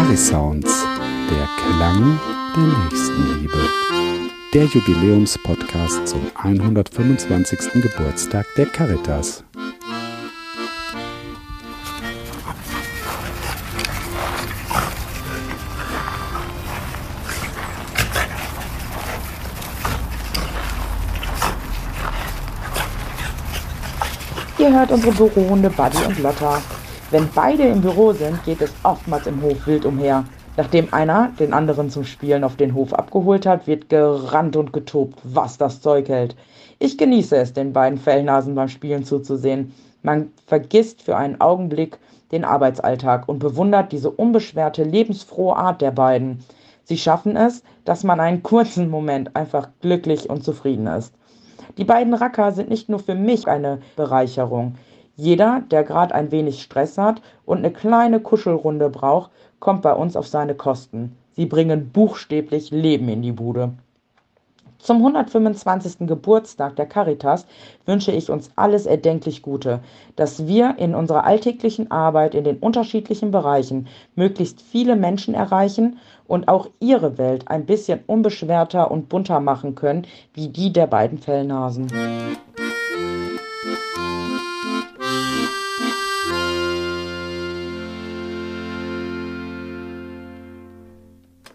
Sounds, der Klang der Nächstenliebe. Der Jubiläumspodcast zum 125. Geburtstag der Caritas. Ihr hört unsere Bürohunde Buddy und Lotta. Wenn beide im Büro sind, geht es oftmals im Hof wild umher. Nachdem einer den anderen zum Spielen auf den Hof abgeholt hat, wird gerannt und getobt, was das Zeug hält. Ich genieße es, den beiden Fellnasen beim Spielen zuzusehen. Man vergisst für einen Augenblick den Arbeitsalltag und bewundert diese unbeschwerte, lebensfrohe Art der beiden. Sie schaffen es, dass man einen kurzen Moment einfach glücklich und zufrieden ist. Die beiden Racker sind nicht nur für mich eine Bereicherung. Jeder, der gerade ein wenig Stress hat und eine kleine Kuschelrunde braucht, kommt bei uns auf seine Kosten. Sie bringen buchstäblich Leben in die Bude. Zum 125. Geburtstag der Caritas wünsche ich uns alles erdenklich Gute, dass wir in unserer alltäglichen Arbeit in den unterschiedlichen Bereichen möglichst viele Menschen erreichen und auch ihre Welt ein bisschen unbeschwerter und bunter machen können, wie die der beiden Fellnasen.